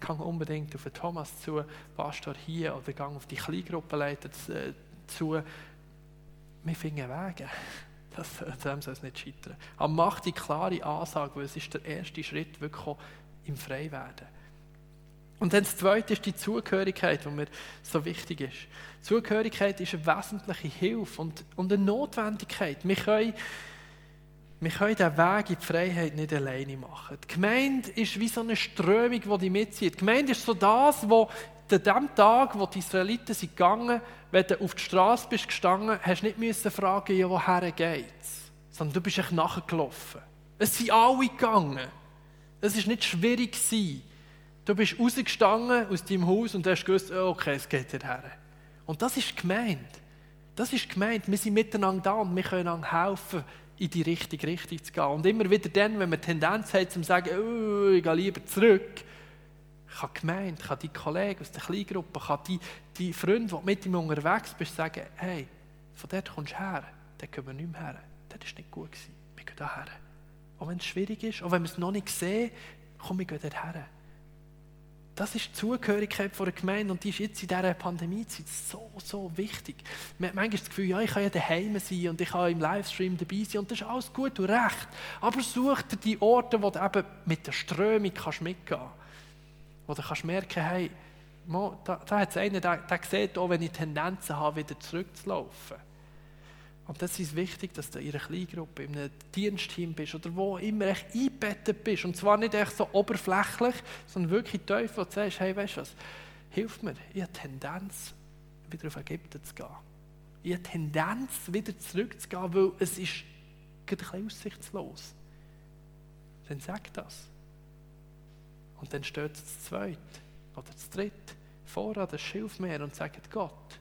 gang unbedingt auf den Thomas zu, Pastor hier, oder gang auf die Kleingruppenleiter äh, zu. Wir finden Wege. [LAUGHS] Das, soll es nicht scheitern. Aber mach die klare Ansage, weil es ist der erste Schritt wirklich im Freiwerden. Und dann das Zweite ist die Zugehörigkeit, die mir so wichtig ist. Zugehörigkeit ist eine wesentliche Hilfe und, und eine Notwendigkeit. Wir können wir können diesen Weg in die Freiheit nicht alleine machen. Die Gemeinde ist wie so eine Strömung, die die mitzieht. Die Gemeinde ist so das, wo an dem Tag, wo die Israeliten sind gegangen, wenn du auf die Straße bist gestanden, hast du nicht müssen fragen, ja, woher geht's, sondern du bist echt nachgelaufen. Es sind alle gegangen. Es war nicht schwierig Du bist rausgestanden aus deinem Haus und hast gewusst, oh, okay, es geht hierher. Und das ist gemeint. Das ist gemeint. Wir sind miteinander da und wir können helfen, in die richtige Richtung zu gehen. Und immer wieder dann, wenn man Tendenz hat, zu sagen, oh, ich gehe lieber zurück, kann die Gemeinde, kann die Kollegen aus der Kleingruppe, kann die, die Freunde, die mit ihm unterwegs bist, sagen, hey, von dort kommst du her, dann gehen wir nicht mehr her. Das war nicht gut. Gewesen. Wir gehen da her. Auch wenn es schwierig ist, auch wenn wir es noch nicht sehen, komm, wir gehen dort her. Das ist die Zugehörigkeit von der Gemeinde und die ist jetzt in dieser Pandemiezeit so, so wichtig. Man hat manchmal das Gefühl, ja, ich kann ja daheim sein und ich kann im Livestream dabei sein und das ist alles gut und recht. Aber such dir die Orte, wo du eben mit der Strömung kannst mitgehen kannst. Wo du kannst merken, hey, da, da hat es einen, der, der sieht auch, wenn ich Tendenzen habe, wieder zurückzulaufen. Und das ist wichtig, dass du in einer Kleingruppe, in einem Dienstteam bist oder wo immer echt eingebettet bist. Und zwar nicht echt so oberflächlich, sondern wirklich tief, wo du sagst, hey, weißt du was, hilf mir, ich habe Tendenz, wieder auf Ägypten zu gehen. Ich habe Tendenz, wieder zurückzugehen, weil es ist ein bisschen aussichtslos. Dann sag das. Und dann steht es zu zweit oder zu dritt vor an das Schilfmeer und sagt Gott,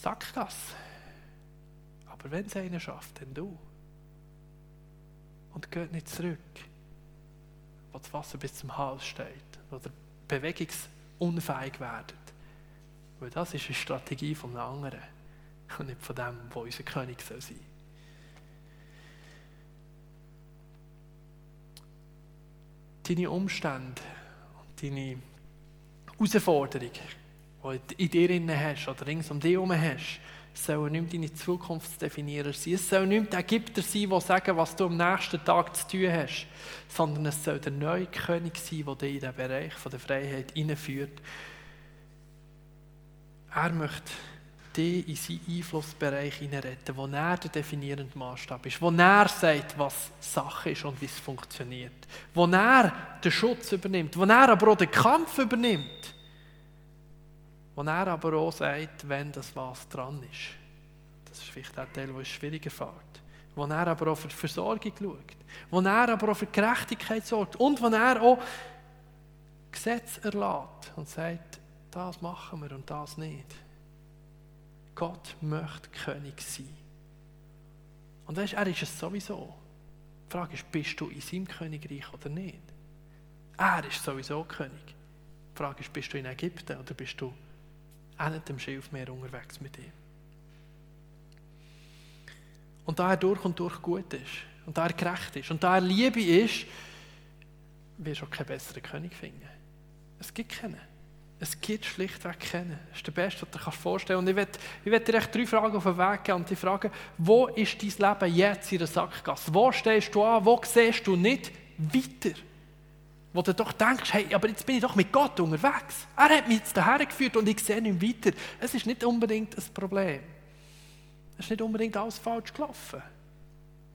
Sackgasse. Aber wenn es einer schafft, dann du. Und geht nicht zurück, wo das Wasser bis zum Hals steht, ihr bewegungsunfähig werdet. Weil das ist eine Strategie von einem anderen und nicht von dem, wo unser König soll sein Deine Umstände und deine Herausforderungen die in dir hast oder rings um dich herum hast, sollen nicht deine Zukunftsdefinierer sein. Es soll nicht der Ägypter sein, der sagen, was du am nächsten Tag zu tun hast, sondern es soll der neue König sein, der dich in den Bereich der Freiheit hineinführt. Er möchte dich in seinen Einflussbereich hineinretten, wo er der definierende Maßstab ist, wo er sagt, was Sache ist und wie es funktioniert, wo er den Schutz übernimmt, wo er aber auch den Kampf übernimmt wo er aber auch sagt, wenn das was dran ist. Das ist vielleicht der Teil, der schwieriger fällt. Wo er aber auch für die Versorgung schaut. Wo er aber auch für die Gerechtigkeit sorgt. Und wo er auch Gesetz erlässt und sagt, das machen wir und das nicht. Gott möchte König sein. Und weißt, er ist es sowieso. Die Frage ist, bist du in seinem Königreich oder nicht? Er ist sowieso König. Die Frage ist, bist du in Ägypten oder bist du auch nicht dem Schilfmeer unterwegs mit ihm. Und da er durch und durch gut ist, und da er gerecht ist, und da er Liebe ist, wirst du auch keinen besseren König finden. Es gibt keinen. Es gibt schlichtweg keinen. Das ist der Beste, was du dir vorstellen kannst. Und ich werde dir echt drei Fragen auf den Weg geben und die Frage, wo ist dein Leben jetzt in der Sackgasse? Wo stehst du an? Wo siehst du nicht weiter? Wo du doch denkst, hey, aber jetzt bin ich doch mit Gott unterwegs. Er hat mich jetzt daher geführt und ich sehe nicht weiter. Es ist nicht unbedingt ein Problem. Es ist nicht unbedingt alles falsch gelaufen.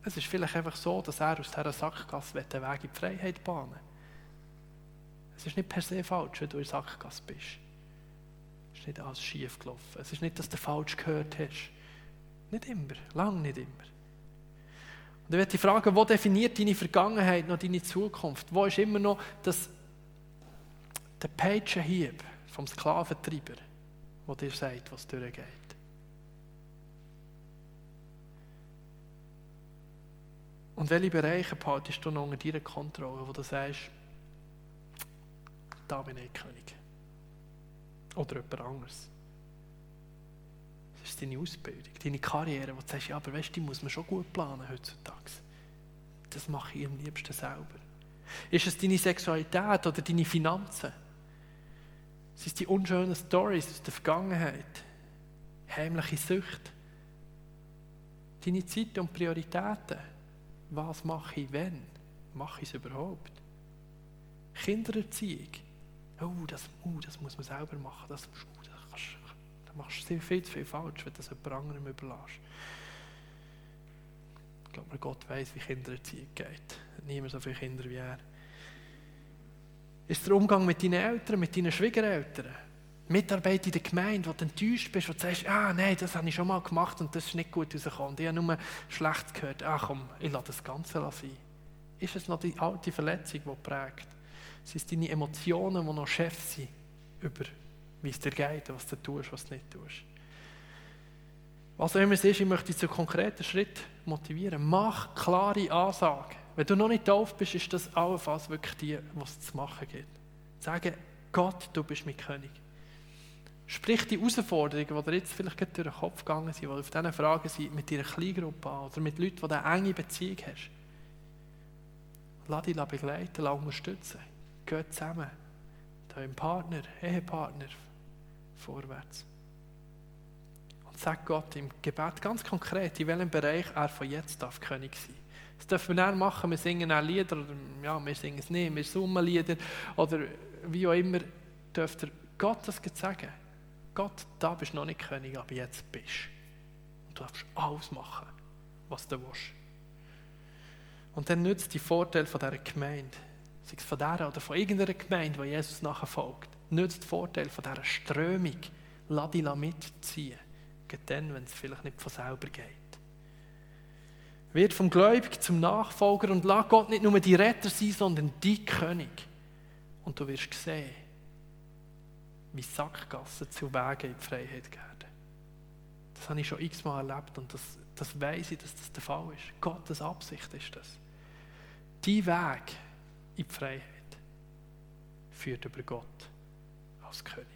Es ist vielleicht einfach so, dass er aus dieser Sackgasse den Weg in die Freiheit bahnen Es ist nicht per se falsch, wenn du in der Sackgasse bist. Es ist nicht alles schief gelaufen. Es ist nicht, dass du falsch gehört hast. Nicht immer, lang nicht immer. Und ich werde fragen, wo definiert deine Vergangenheit noch deine Zukunft? Wo ist immer noch das, der Peitschenhieb vom Sklaventreiber, der dir sagt, was durchgeht? Und welche Bereiche behaltest du noch unter deiner Kontrolle, wo du sagst, da bin ich König? Oder jemand anderes? Das ist deine Ausbildung, deine Karriere, wo du sagst, ja, aber weißt, die muss man schon gut planen heutzutage. Das mache ich am liebsten selber. Ist es deine Sexualität oder deine Finanzen? Sind es die unschönen Stories aus der Vergangenheit? Heimliche Sucht? Deine Zeit und Prioritäten? Was mache ich, wenn? Mache ich es überhaupt? Kindererziehung? Oh, das, oh, das muss man selber machen. Das, kannst, machst du viel zu viel falsch, wenn du das jemand anderem überlässt. Ich glaube, Gott weiß, wie Kindererziehung geht. Niemand so viele Kinder wie er. Ist der Umgang mit deinen Eltern, mit deinen Schwiegereltern? Mitarbeit in der Gemeinde, wo du enttäuscht bist, wo du sagst, ah nein, das habe ich schon mal gemacht und das ist nicht gut rausgekommen. Ich habe nur schlecht gehört. Ah komm, ich lasse das Ganze sein. Ist es noch die alte Verletzung, die prägt? Sind es deine Emotionen, die noch Chef sind über wie es dir geht, was du tust, was du nicht tust. Was auch immer es ist, ich möchte dich zu konkreten Schritt motivieren. Mach klare Ansagen. Wenn du noch nicht tauf bist, ist das allenfalls wirklich die, was es zu machen gibt. Sagen, Gott, du bist mein König. Sprich die Herausforderungen, die dir jetzt vielleicht durch den Kopf gegangen sind, die auf diesen Fragen sind, mit deiner Kleingruppe an oder mit Leuten, die eine enge Beziehung hast. Lass dich begleiten, lass unterstützen. Geht zusammen. Deinem Partner, Ehepartner, vorwärts. Und sag Gott im Gebet ganz konkret, in welchem Bereich er von jetzt darf König sein. Das dürfen wir dann machen, wir singen auch Lieder, oder ja, wir singen es nicht, wir summen Lieder, oder wie auch immer, dürft ihr Gott das sagen. Gott, da bist du noch nicht König, aber jetzt bist du. Und du darfst alles machen, was du willst. Und dann nützt die Vorteil von dieser Gemeinde, sei es von dieser oder von irgendeiner Gemeinde, die Jesus nachher folgt, nützt den Vorteil von dieser Strömung, lass dich mitziehen. Geht dann, wenn es vielleicht nicht von selber geht. Wird vom Gläubigen zum Nachfolger und lass Gott nicht nur die Retter sein, sondern die König. Und du wirst sehen, wie Sackgassen zu Wegen in die Freiheit werden. Das habe ich schon x-mal erlebt und das, das weiß ich, dass das der Fall ist. Gottes Absicht ist das. Die Weg in die Freiheit führt über Gott als König.